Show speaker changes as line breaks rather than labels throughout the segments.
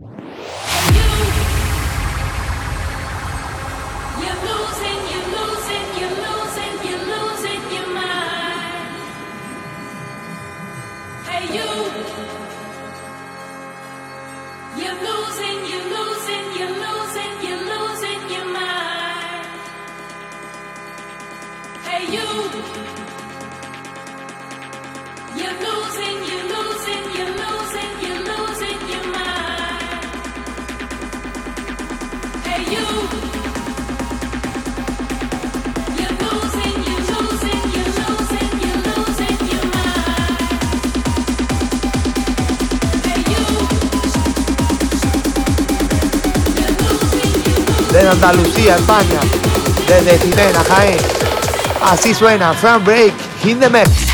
you Andalucía, España, desde Jimena, Jaén. Así suena Frank Break, in the
make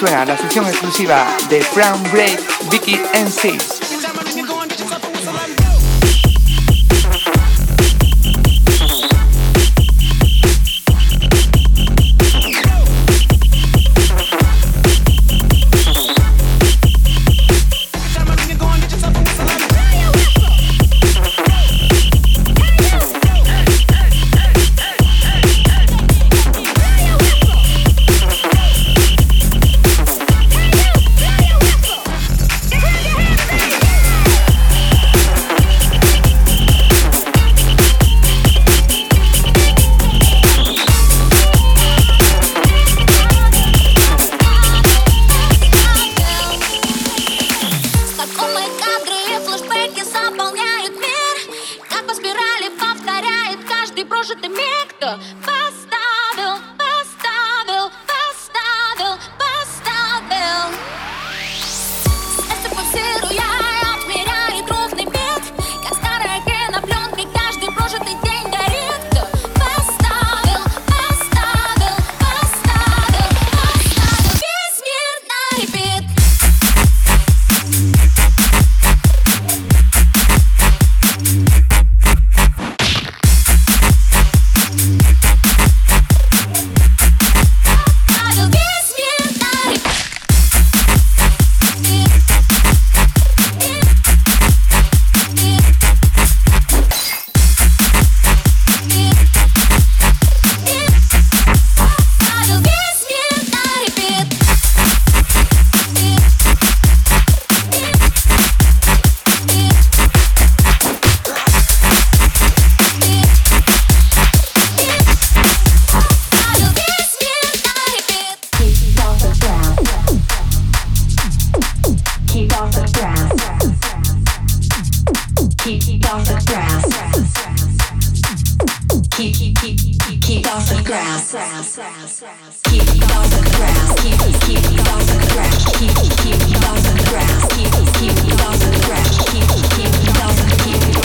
suena la sesión exclusiva de Frank Break, Vicky NC.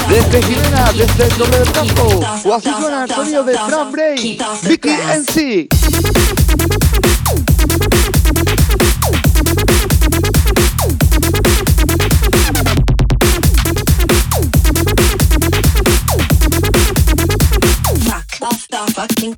Desde Jimena, desde el nombre del campo, suena el sonido de Fran Break, Viki MC.
I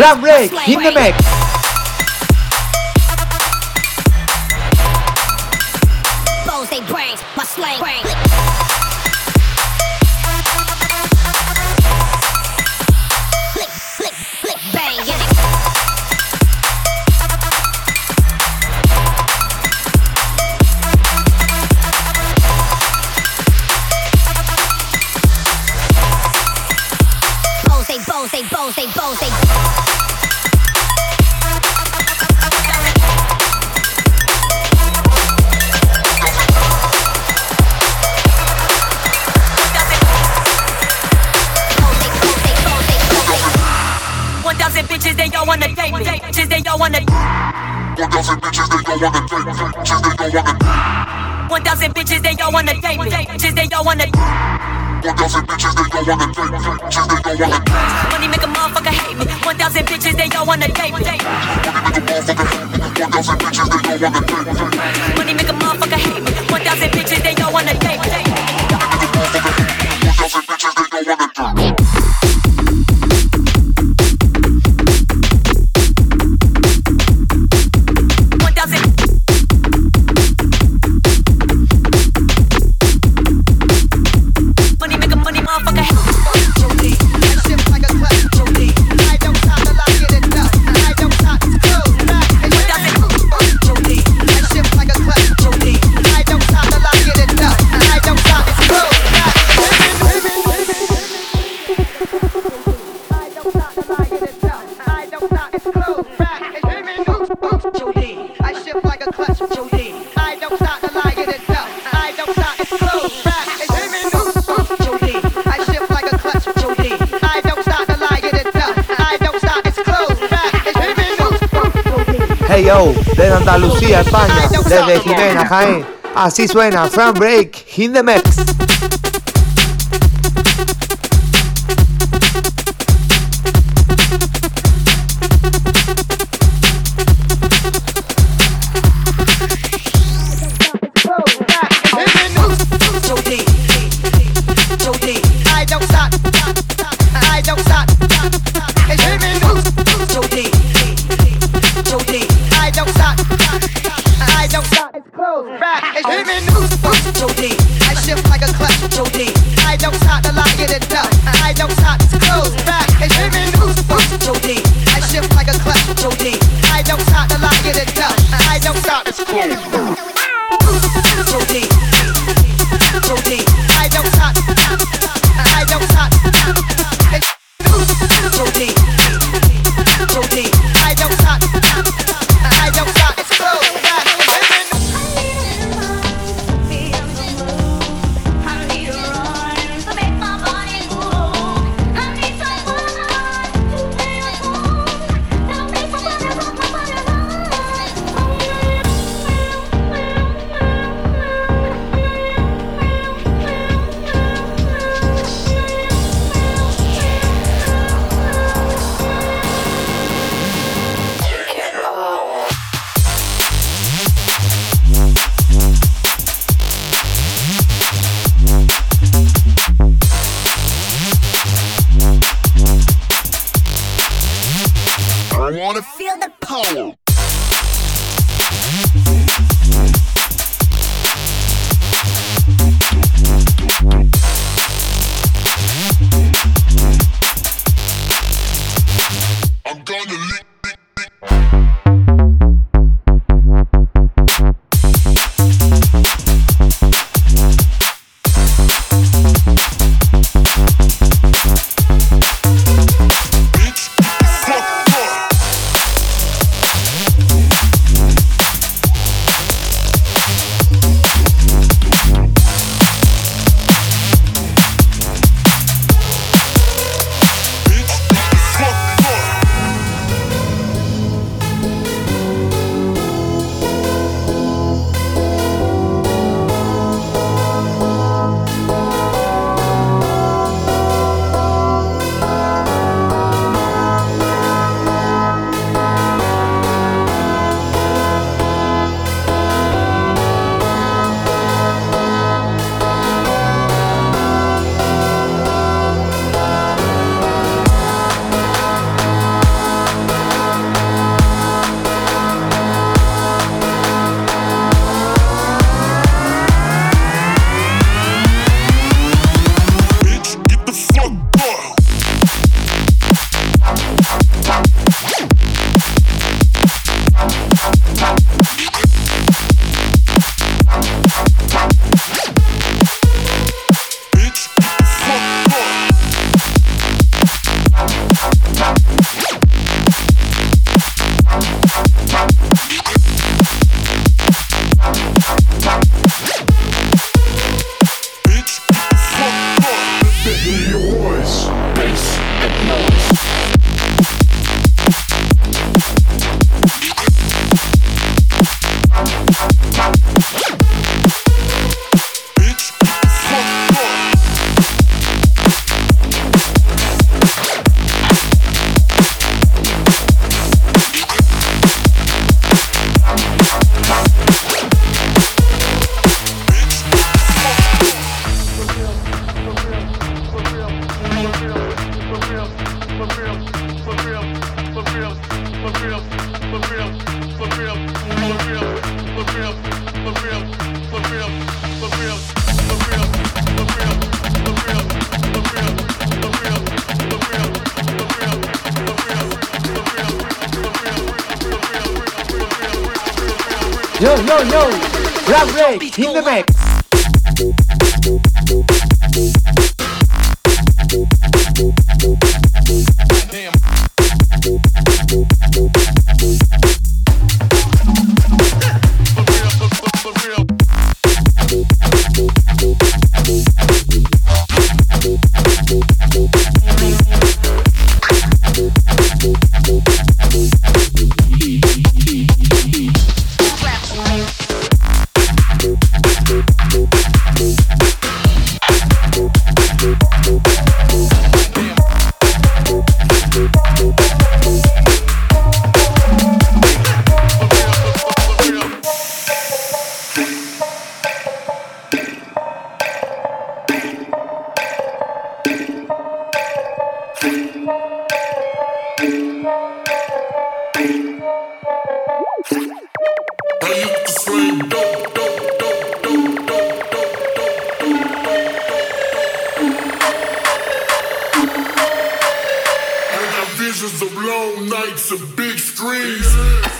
Fran Break in the mix. Eh. Así suena Frank Break in.
I get it done. I don't stop.
visions of long nights and big screens.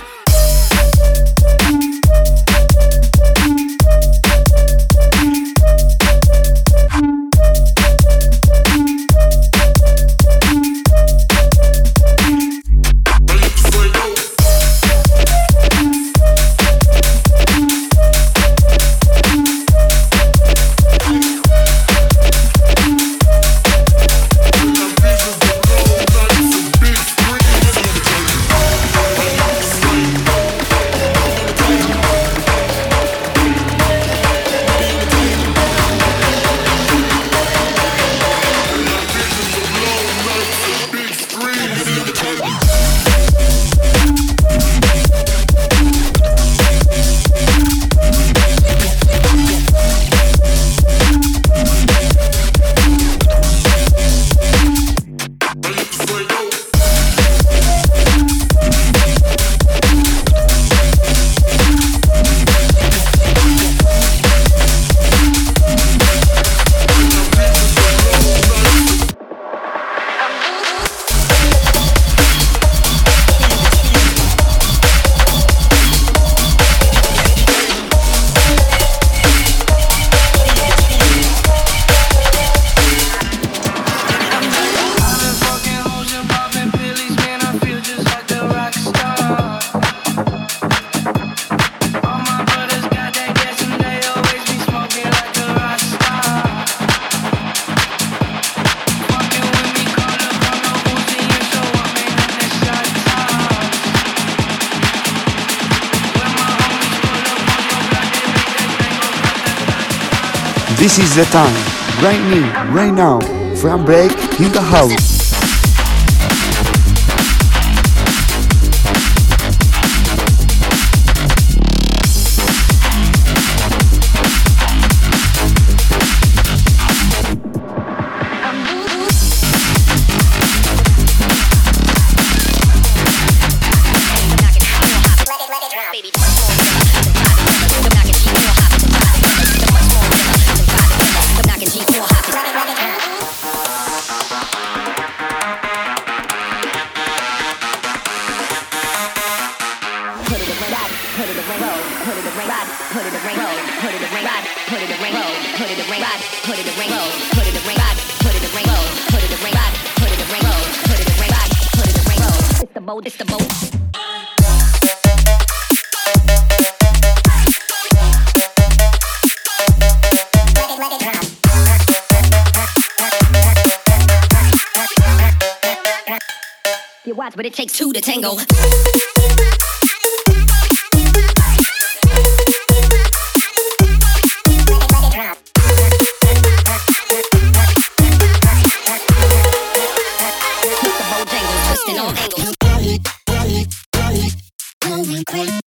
This is the time, right now, right now, Fran Break in the house.
twisting all angles.
Going
great,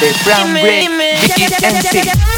de Fran Break, Viki MC.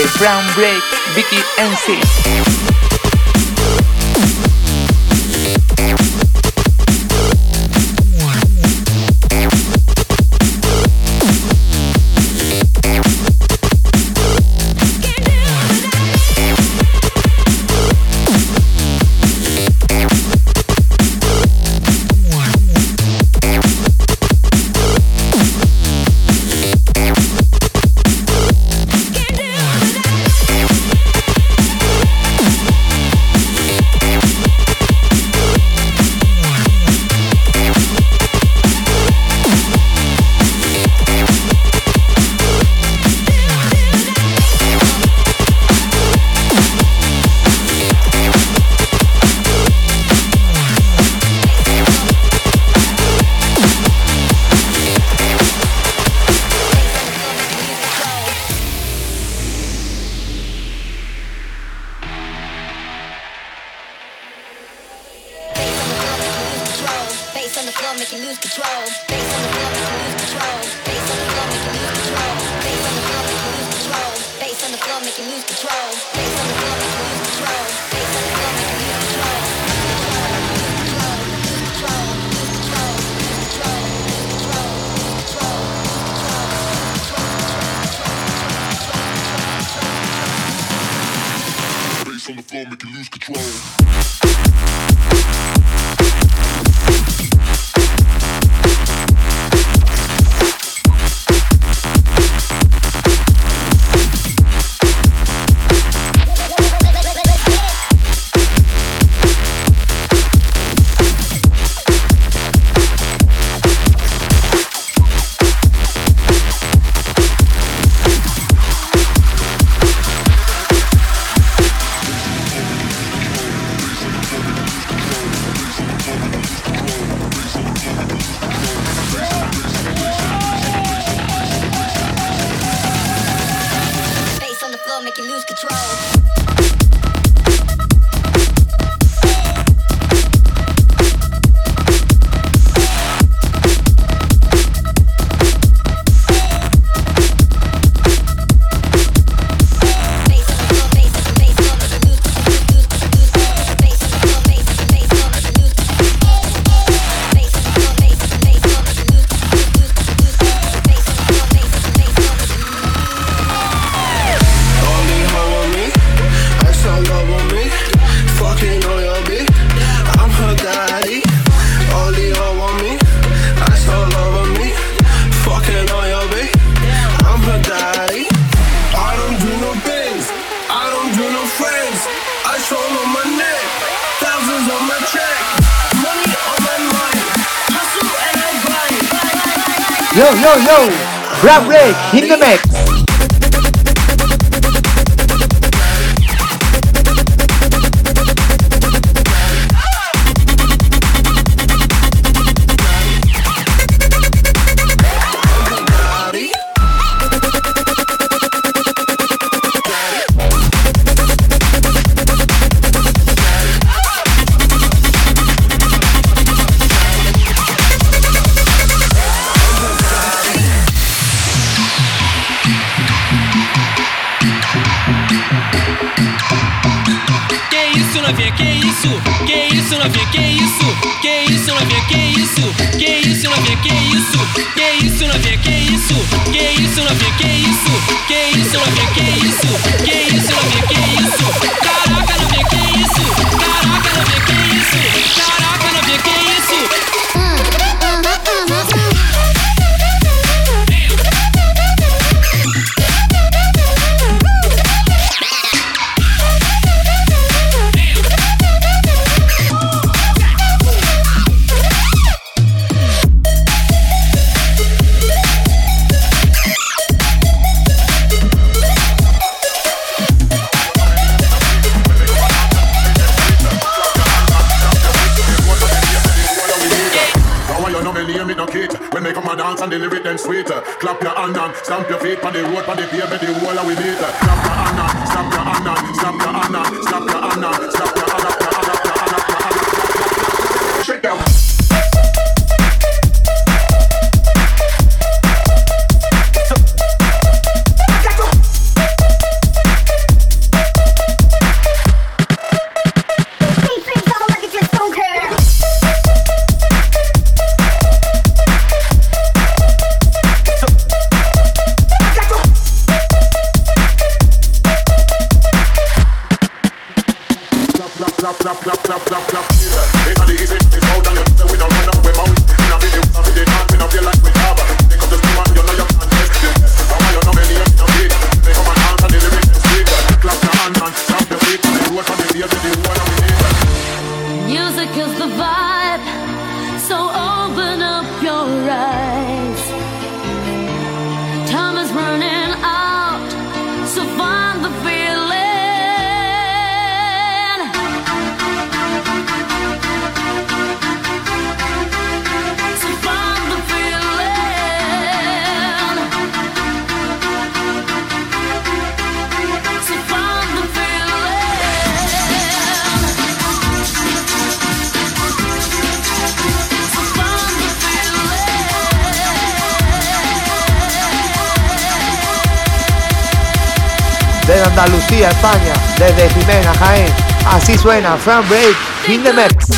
the
Fran Break, Vicky
and
NC. novinha, que isso? Que isso, novinha, que isso? Que isso, novinha, que isso? Que isso?
suena Fran Break in the
mix.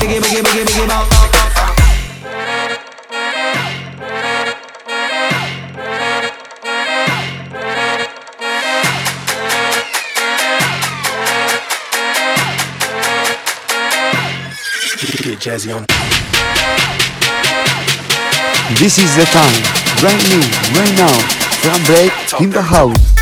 give me, give me, give me, give me, give
me, jazzy on.
This is the time, right new, right now, Fran Break in the house.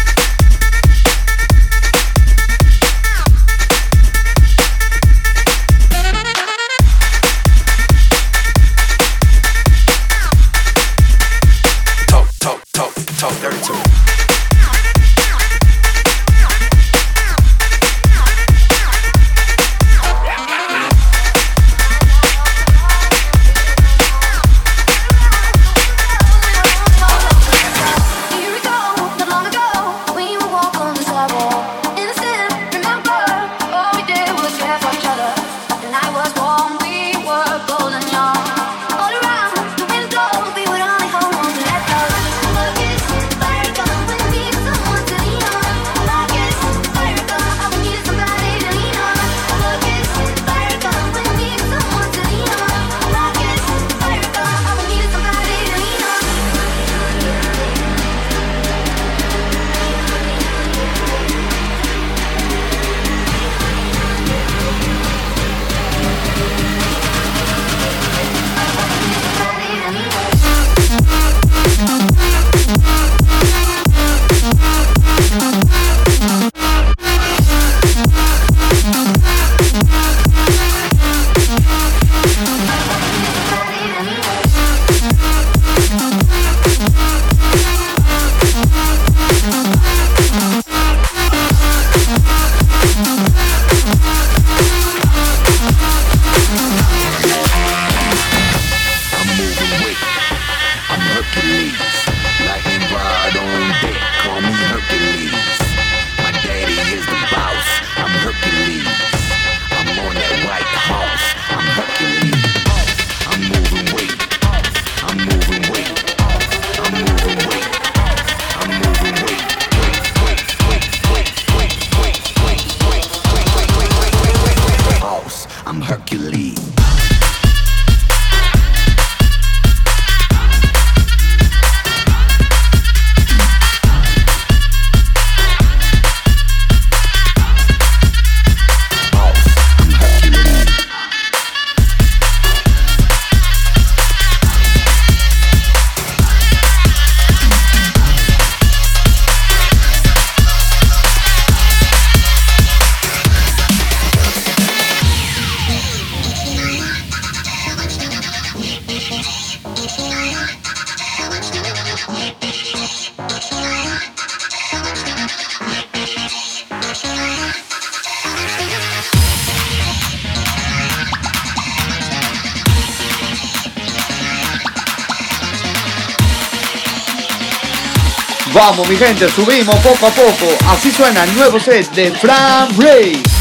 Vamos, mi gente, subimos poco a poco. Así suena el nuevo set de Fran
Ray.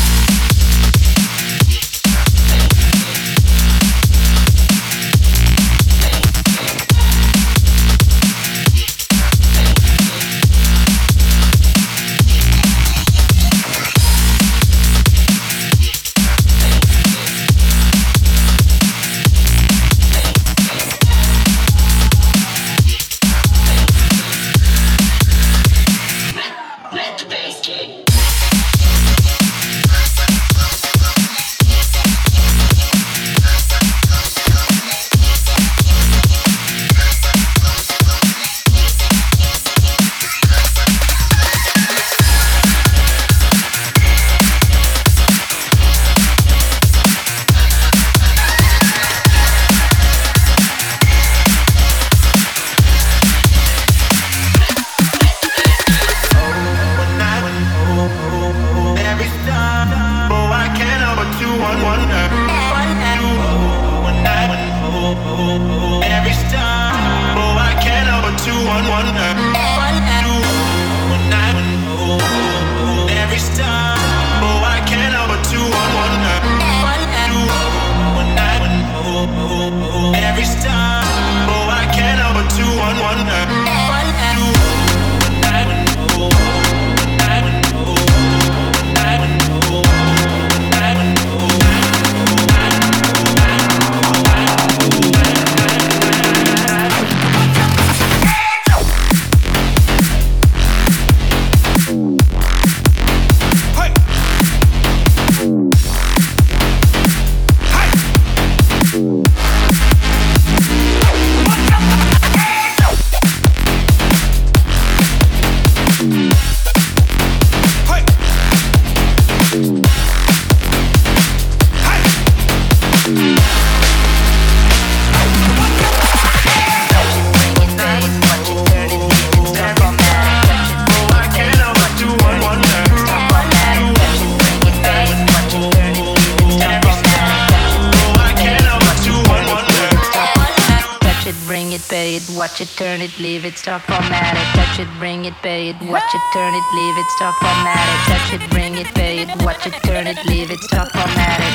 stop formatted. Touch it, bring it, pay it, watch it, turn it, leave it, stop formatted. Touch it, bring it, pay it, watch it, turn it, leave it, stop formatted.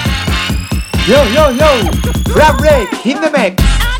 Yo, yo, yo! Fran Break in the mix!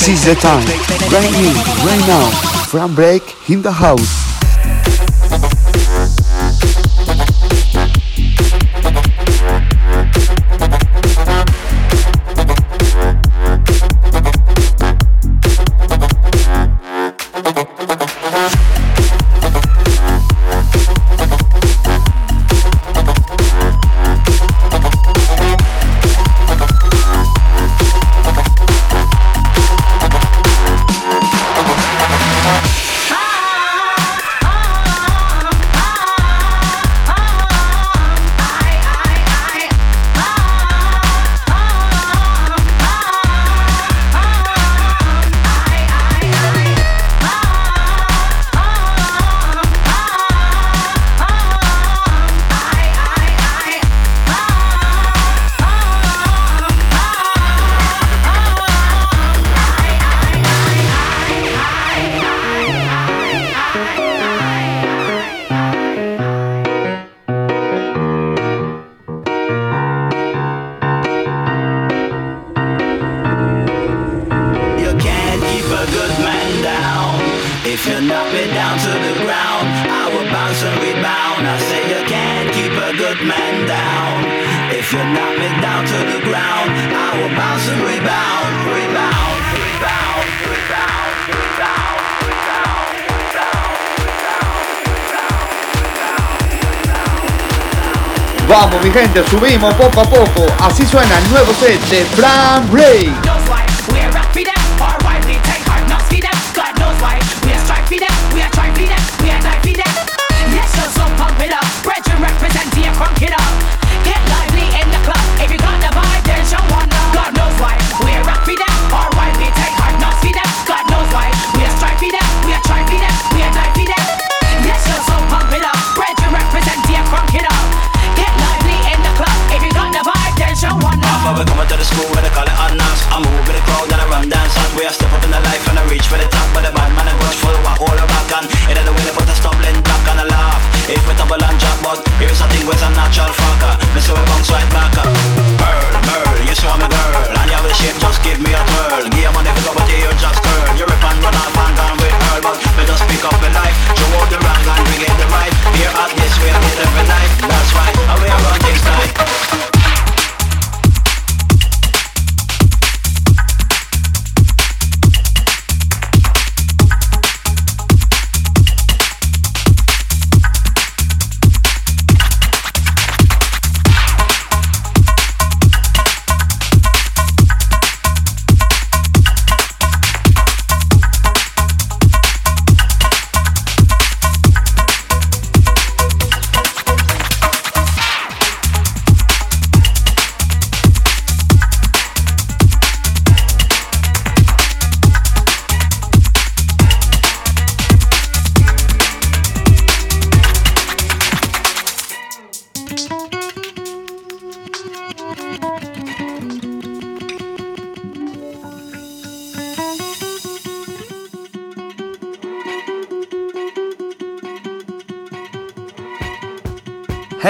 This is the time, right here, right now, Fran Break in the house.
And I say you can't keep a good man down. If you knock me down to the ground, I will bounce and rebound, rebound, rebound, rebound, rebound.
Vamos mi gente, subimos poco a poco. Así suena el nuevo set de
Bram Ray. Here's a thing with a natural fucker. Me so it bounce right back up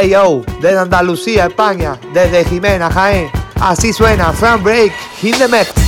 Hey yo, desde Andalucía, España, desde Jimena, Jaén. Así suena Frank Break in.